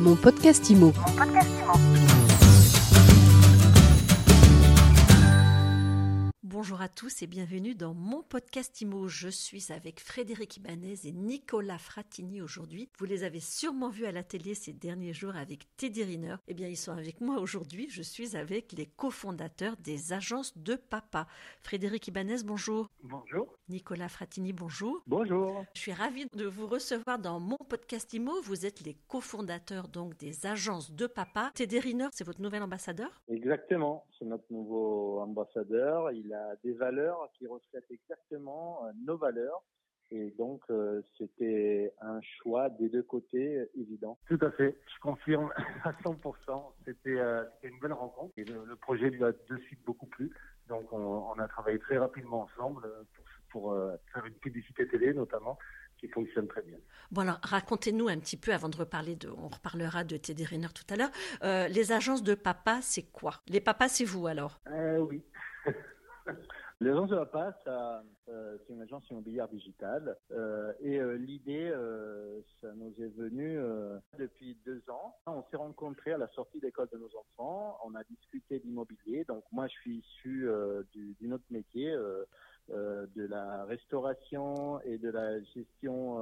Mon podcast IMO. Bonjour à tous et bienvenue dans mon podcast IMO. Je suis avec Frédéric Ibanez et Nicolas Fratini aujourd'hui. Vous les avez sûrement vus à la télé ces derniers jours avec Teddy Riner. Eh bien, ils sont avec moi aujourd'hui. Je suis avec les cofondateurs des agences de papa. Frédéric Ibanez, bonjour. Bonjour. Nicolas Fratini, bonjour. Bonjour. Je suis ravie de vous recevoir dans mon podcast IMO. Vous êtes les cofondateurs donc des agences de papa. Teddy Riner, c'est votre nouvel ambassadeur? Exactement, c'est notre nouveau ambassadeur. Il a des valeurs qui reflètent exactement euh, nos valeurs. Et donc, euh, c'était un choix des deux côtés euh, évident. Tout à fait, je confirme à 100%. C'était une belle rencontre et le, projet lui a de suite beaucoup plu. Donc, on, a travaillé très rapidement ensemble pour, faire une publicité télé notamment qui fonctionne très bien. Bon alors, racontez-nous un petit peu avant de reparler de, on reparlera de Teddy Riner tout à l'heure. les agences de papa, c'est quoi? Les papas, c'est vous alors? Oui. L'agence de passe, euh, c'est une agence immobilière digitale. Euh, et euh, l'idée, ça nous est venu depuis deux ans. On s'est rencontrés à la sortie d'école de nos enfants. On a discuté d'immobilier. Donc moi, je suis issu d'une autre métier, de la restauration et de la gestion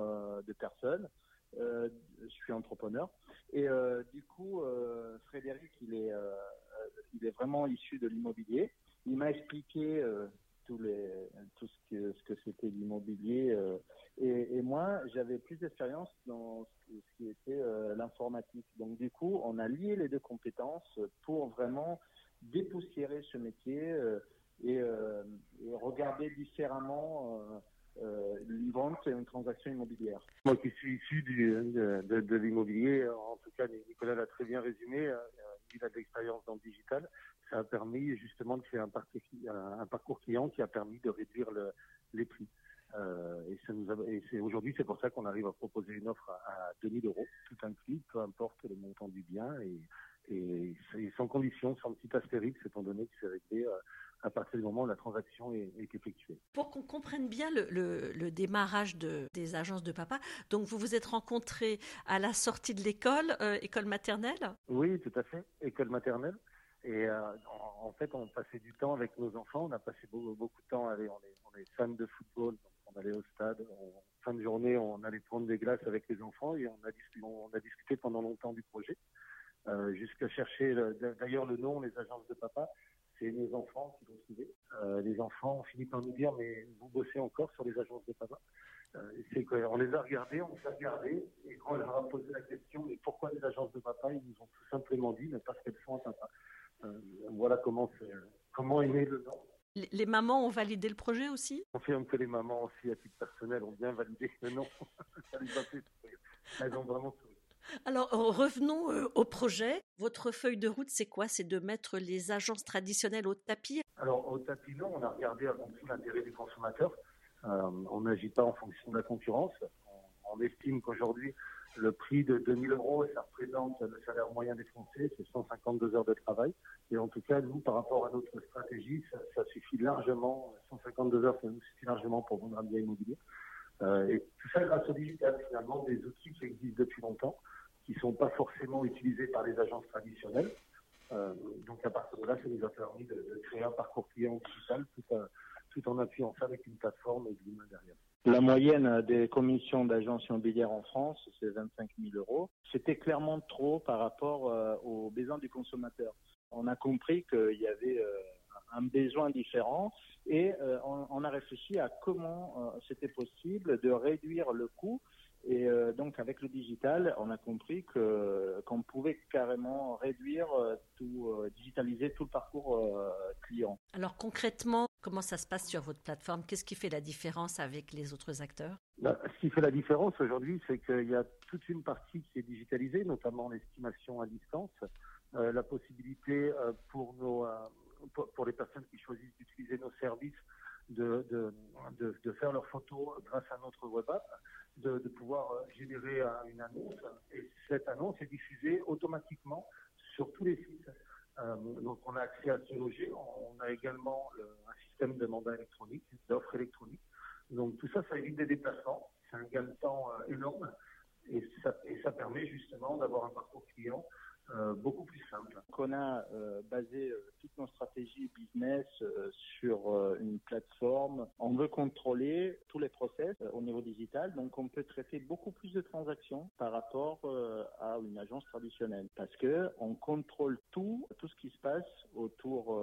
de personnes. je suis entrepreneur. Et du coup, Frédéric, il est, il est vraiment issu de l'immobilier. Il m'a expliqué tout, ce que, c'était l'immobilier. Euh, et, moi, j'avais plus d'expérience dans ce, qui était euh, l'informatique. Donc, du coup, on a lié les deux compétences pour vraiment dépoussiérer ce métier euh, et, regarder différemment une vente et une transaction immobilière. Moi qui suis issu de, l'immobilier, en tout cas Nicolas l'a très bien résumé, il a de l'expérience dans le digital ça a permis justement de faire un parcours, client qui a permis de réduire le, les prix. Euh, et, aujourd'hui, c'est pour ça qu'on arrive à proposer une offre à, 2000 euros, tout inclus, peu importe le montant du bien, et, et, sans condition, sans petit astérix, étant donné que c'est réglé euh, à partir du moment où la transaction est, est effectuée. Pour qu'on comprenne bien le, le, le démarrage de, des agences de papa, donc vous vous êtes rencontrés à la sortie de l'école, euh, école maternelle? Oui, tout à fait, école maternelle. Et euh, en, fait, on passait du temps avec nos enfants. On a passé beaucoup, beaucoup de temps. On est, on est fans de football, donc on allait au stade. En fin de journée, on allait prendre des glaces avec les enfants et on a discuté, on a discuté pendant longtemps du projet. Euh, jusqu'à chercher, d'ailleurs, le nom, les agences de papa. C'est nos enfants qui l'ont trouvé. Euh, les enfants ont fini par nous dire, mais vous bossez encore sur les agences de papa euh, c'est qu'on les a regardés, on les a regardés, et quand on leur a posé la question, mais pourquoi les agences de papa, ils nous ont tout simplement dit, mais parce qu'elles sont un papa. Euh, voilà comment, comment est né le nom. Les mamans ont validé le projet aussi? On confirme que les mamans aussi, à titre personnel, ont bien validé le nom. Les Elles ont vraiment souri. Alors revenons euh, au projet. Votre feuille de route, c'est quoi? C'est de mettre les agences traditionnelles au tapis? Alors au tapis, non. On a regardé avant tout l'intérêt des consommateurs. Euh, on n'agit pas en fonction de la concurrence. On, on estime qu'aujourd'hui, le prix de 2000 euros, ça représente le salaire moyen des Français, c'est 152 heures de travail. Et en tout cas, nous, par rapport à notre stratégie, ça, suffit largement, 152 heures, ça nous suffit largement pour vendre un bien immobilier. Euh, et tout ça grâce au digital, finalement, des outils qui existent depuis longtemps, qui ne sont pas forcément utilisés par les agences traditionnelles. Euh, donc à partir de là, ça nous a permis de, de créer un parcours client digital tout, à, tout en appuyant ça avec une plateforme et de l'humain derrière. La moyenne des commissions d'agence immobilière en France, c'est 25 000 euros. C'était clairement trop par rapport euh, aux besoins du consommateur. On a compris qu'il y avait euh, un besoin différent et euh, on, a réfléchi à comment c'était possible de réduire le coût et euh, donc avec le digital, on a compris que qu'on pouvait carrément réduire euh, tout, euh, digitaliser tout le parcours client. Alors concrètement, comment ça se passe sur votre plateforme? Qu'est-ce qui fait la différence avec les autres acteurs? Bah, Ce qui fait la différence aujourd'hui, c'est qu'il y a toute une partie qui est digitalisée, notamment l'estimation à distance, la possibilité pour nos pour les personnes qui choisissent d'utiliser nos services de, de, de, de, faire leurs photos grâce à notre web app de, pouvoir euh, générer une annonce et cette annonce est diffusée automatiquement sur tous les sites. Euh, donc on a accès à ce loger, on a également le, un système de mandat électronique, d'offres électroniques. Donc tout ça, ça évite des déplacements, c'est un gain de temps euh, énorme et ça, et ça permet justement d'avoir un parcours client euh, beaucoup plus simple. On a euh, basé euh, toutes nos stratégies business sur une plateforme. On veut contrôler tous les process au niveau digital, donc on peut traiter beaucoup plus de transactions par rapport à une agence traditionnelle parce que on contrôle tout, tout ce qui se passe autour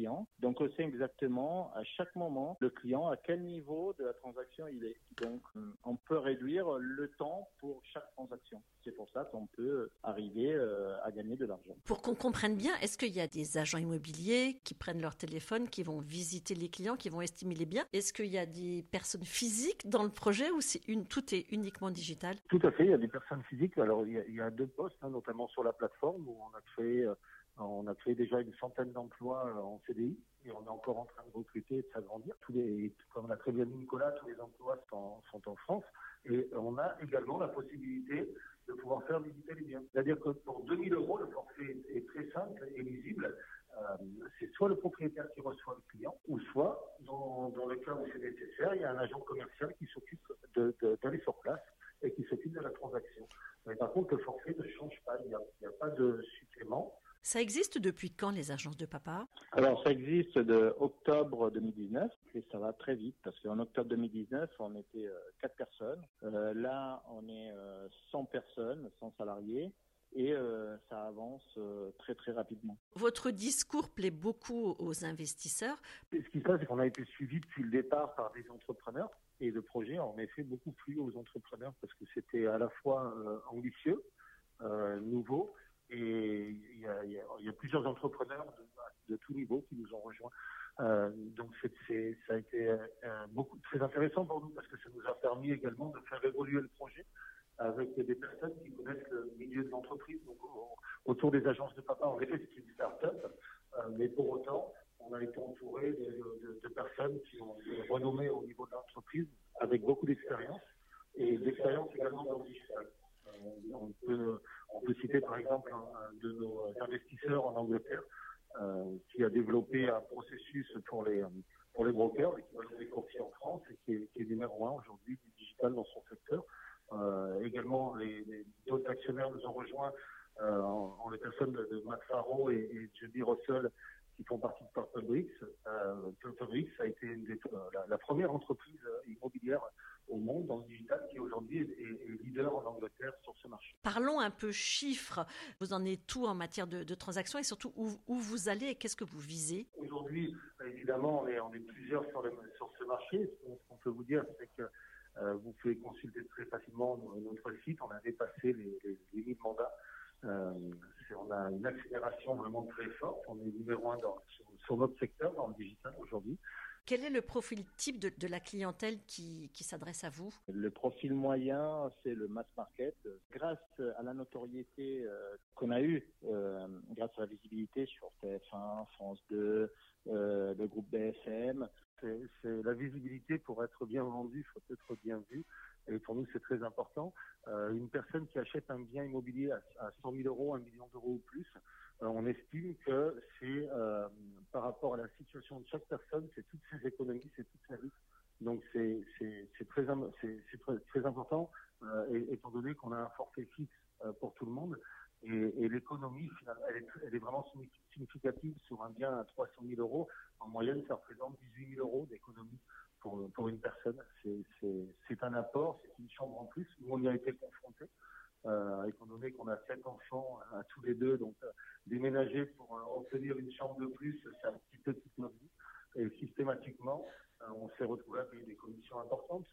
client. Donc on sait exactement à chaque moment le client à quel niveau de la transaction il est. Donc on peut réduire le temps pour chaque transaction. C'est pour ça qu'on peut arriver à gagner de l'argent. Pour qu'on comprenne bien, est-ce qu'il y a des agents immobiliers qui prennent leur téléphone, qui vont visiter les clients, qui vont estimer les biens? Est-ce qu'il y a des personnes physiques dans le projet ou c'est une, tout est uniquement digital? Tout à fait, il y a des personnes physiques. Alors il y a, deux postes, hein, notamment sur la plateforme où on a créé, euh, on a créé déjà une centaine d'emplois euh, en CDI et on est encore en train de recruter et de s'agrandir. Tous les, comme l'a très bien dit Nicolas, tous les emplois sont, en France et on a également la possibilité de pouvoir faire visiter les biens. C'est-à-dire que pour 2000 euros, le forfait est très simple et lisible. Euh, c'est soit le propriétaire qui reçoit le client, ou soit, dans, le cas où c'est nécessaire, il y a un agent commercial qui s'occupe d'aller sur place et qui s'occupe de la transaction. Mais par contre, le forfait ne change pas, il n'y a, pas de supplément. Ça existe depuis quand les agences de papa? Alors ça existe de octobre 2019 et ça va très vite parce qu'en octobre 2019 on était euh, quatre personnes. Euh, là on est euh, 100 personnes, 100 salariés et euh, ça avance euh, très très rapidement. Votre discours plaît beaucoup aux investisseurs. ce qui se passe, c'est qu'on a été suivi depuis le départ par des entrepreneurs et le projet a en effet beaucoup plu aux entrepreneurs parce que c'était à la fois ambitieux, nouveau et il y a, il y a, plusieurs entrepreneurs de, de tout niveau qui nous ont rejoints. Euh, donc ça a été euh, très intéressant pour nous parce que ça nous a permis également de faire évoluer le projet avec des personnes qui connaissent le milieu de l'entreprise. Donc autour des agences de papa, en effet, c'est une start-up, euh, mais pour autant, on a été entouré de, de, personnes qui ont été renommées au niveau de l'entreprise avec beaucoup d'expérience et d'expérience également dans le digital. On peut citer par exemple un, de nos investisseurs en Angleterre euh, qui a développé un processus pour les pour les brokers et qui va les courtiers en France et qui est, numéro un aujourd'hui du digital dans son secteur. Euh, également, les, les d'autres actionnaires nous ont rejoints euh, en, les personnes de, de Matt Faro et, et Judy Russell qui font partie de Purple Bricks. Purple Bricks a été la, première entreprise immobilière au monde dans le digital qui aujourd'hui est, leader en Angleterre sur ce marché. Parlons un peu chiffres. Vous en êtes tout en matière de, de transactions et surtout où, où vous allez et qu'est-ce que vous visez? Aujourd'hui, évidemment, on est, on est plusieurs sur, le, sur ce marché. Ce qu'on peut vous dire, c'est que euh, vous pouvez consulter très facilement notre site. On a dépassé les, les, les 1000 mandats. Euh, on a une accélération vraiment très forte. On est numéro un dans, sur, sur notre secteur, dans le digital aujourd'hui. Quel est le profil type de, la clientèle qui, s'adresse à vous? Le profil moyen, c'est le mass market. Grâce à la notoriété euh, qu'on a eue, euh, grâce à la visibilité sur TF1, France 2, euh, le groupe BFM, c'est la visibilité pour être bien vendu, faut être bien vu. Et pour nous, c'est très important. Une personne qui achète un bien immobilier à, à 100 000 euros, 1 million d'euros ou plus, on estime que c'est euh, par rapport à la situation de chaque personne, c'est toutes ses économies, c'est toute sa vie. Donc c'est très, important, euh, étant donné qu'on a un forfait fixe euh, pour tout le monde. Et, l'économie, elle est, vraiment significative sur un bien à 300 000 euros. En moyenne, ça représente 18 000 euros d'économie pour, une personne. C'est un apport, c'est une chambre en plus. Nous, on y a été confrontés euh, étant donné qu'on a sept enfants à tous les deux, donc euh, déménager pour euh, obtenir une chambre de plus, c'est un petit peu toute notre vie. Et systématiquement, euh, on s'est retrouvé à payer des commissions importantes.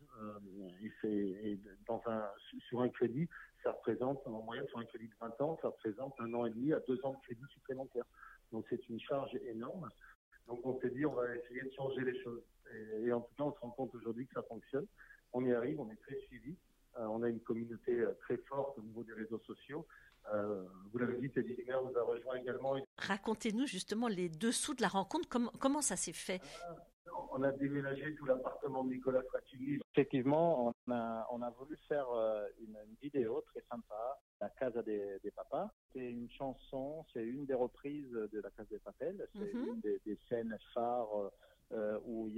Et, et sur un crédit, ça représente, en moyenne, sur un crédit de 20 ans, ça représente un an et demi à deux ans de crédit supplémentaire. Donc c'est une charge énorme. Donc on s'est dit, on va essayer de changer les choses. Et en tout cas, on se rend compte aujourd'hui que ça fonctionne. On y arrive, on est très suivi. Euh, on a une communauté euh, très forte au niveau des réseaux sociaux. Euh, vous l'avez dit, Teddy Limer nous a rejoint également. Racontez-nous justement les dessous de la rencontre. Comment, comment ça s'est fait? On a déménagé tout l'appartement de Nicolas Fratini. Effectivement, on a, on a voulu faire une, une vidéo très sympa, La Casa des, des Papas. C'est une chanson, c'est une des reprises de La Casa des Papels. C'est mm -hmm. une des, des, scènes phares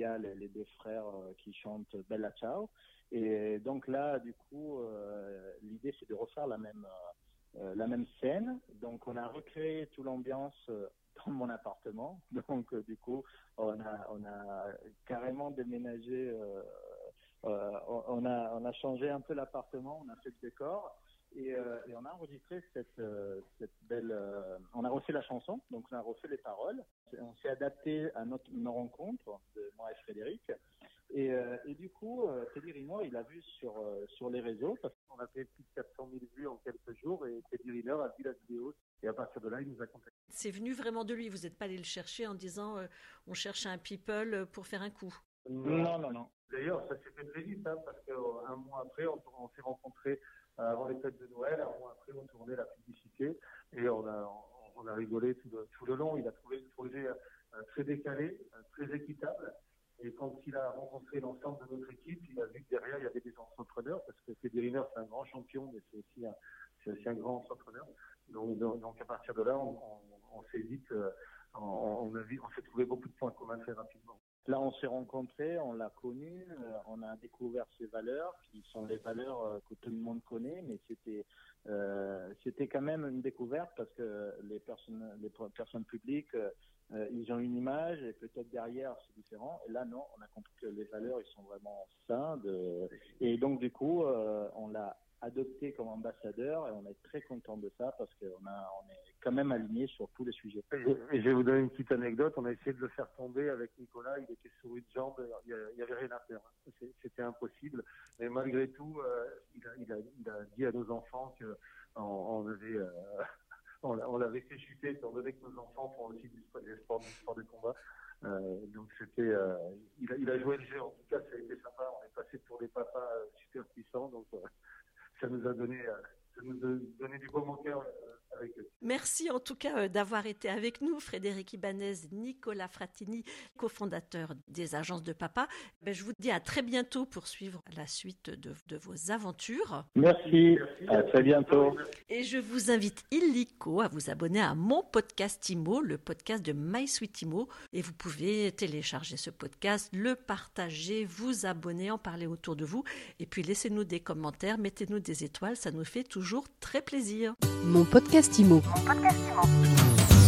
a les, deux frères qui chantent Bella Ciao. Et donc là, du coup, l'idée c'est de refaire la même la même scène. Donc on a recréé toute l'ambiance dans mon appartement. Donc du coup, on a on a carrément déménagé. on a on a changé un peu l'appartement, on a fait le décor. Euh, et, on a enregistré cette, euh, cette belle. Euh, on a refait la chanson, donc on a refait les paroles. On s'est adapté à notre, nos rencontres de moi et Frédéric. Et, et du coup, Teddy Riner, il a vu sur, sur les réseaux, parce qu'on a fait plus de 400 000 vues en quelques jours, et Teddy Riner a vu la vidéo. Et à partir de là, il nous a contactés. C'est venu vraiment de lui. Vous n'êtes pas allé le chercher en disant on cherche un people pour faire un coup. Non, non, non. D'ailleurs, ça s'est fait très vite, hein, parce qu'un mois après, on, on s'est rencontrés avant les fêtes de Noël. Un mois après, on tournait la publicité et on a, on a rigolé tout le, tout le long. Il a trouvé le projet euh, très décalé, euh, très équitable. Et quand il a rencontré l'ensemble de notre équipe, il a vu que derrière, il y avait des entrepreneurs, parce que Riner, c'est un grand champion, mais c'est aussi un, c'est aussi un grand entrepreneur. Donc, donc, à partir de là, on, on, s'est qu'on on, a vu, on s'est trouvé beaucoup de points communs très rapidement. Là, on s'est rencontrés, on l'a connu, euh, on a découvert ses valeurs, qui sont les valeurs euh, que tout le monde connaît, mais c'était euh, c'était quand même une découverte parce que les personnes les personnes publiques ils ont une image et peut-être derrière c'est différent. Et là non, on a compris que les valeurs ils sont vraiment sains. De... Et donc du coup, on l'a adopté comme ambassadeur et on est très content de ça parce qu'on on est quand même aligné sur tous les sujets. Et je vais vous donner une petite anecdote. On a essayé de le faire tomber avec Nicolas. Il était sur une jambe. Il n'y avait rien à faire. C'était impossible. Mais malgré tout, euh, il, a, dit à nos enfants qu'on euh, l'avait fait chuter étant donné que nos enfants font aussi du sport, de combat. Euh, donc c'était, il, a, joué le jeu. En tout cas, ça a été sympa. On est passé pour des papas super puissants. Donc ça nous a donné du beau cœur Merci en tout cas euh, d'avoir été avec nous, Frédéric Ibanez, Nicolas Fratini, cofondateur des agences de papa. Ben, je vous dis à très bientôt pour suivre la suite de, vos aventures. Merci, à très bientôt. Et je vous invite illico à vous abonner à mon podcast IMO, le podcast de My Sweet IMO. Et vous pouvez télécharger ce podcast, le partager, vous abonner, en parler autour de vous. Et puis laissez-nous des commentaires, mettez-nous des étoiles, ça nous fait toujours très plaisir. Mon podcast IMO. Mon podcast IMO.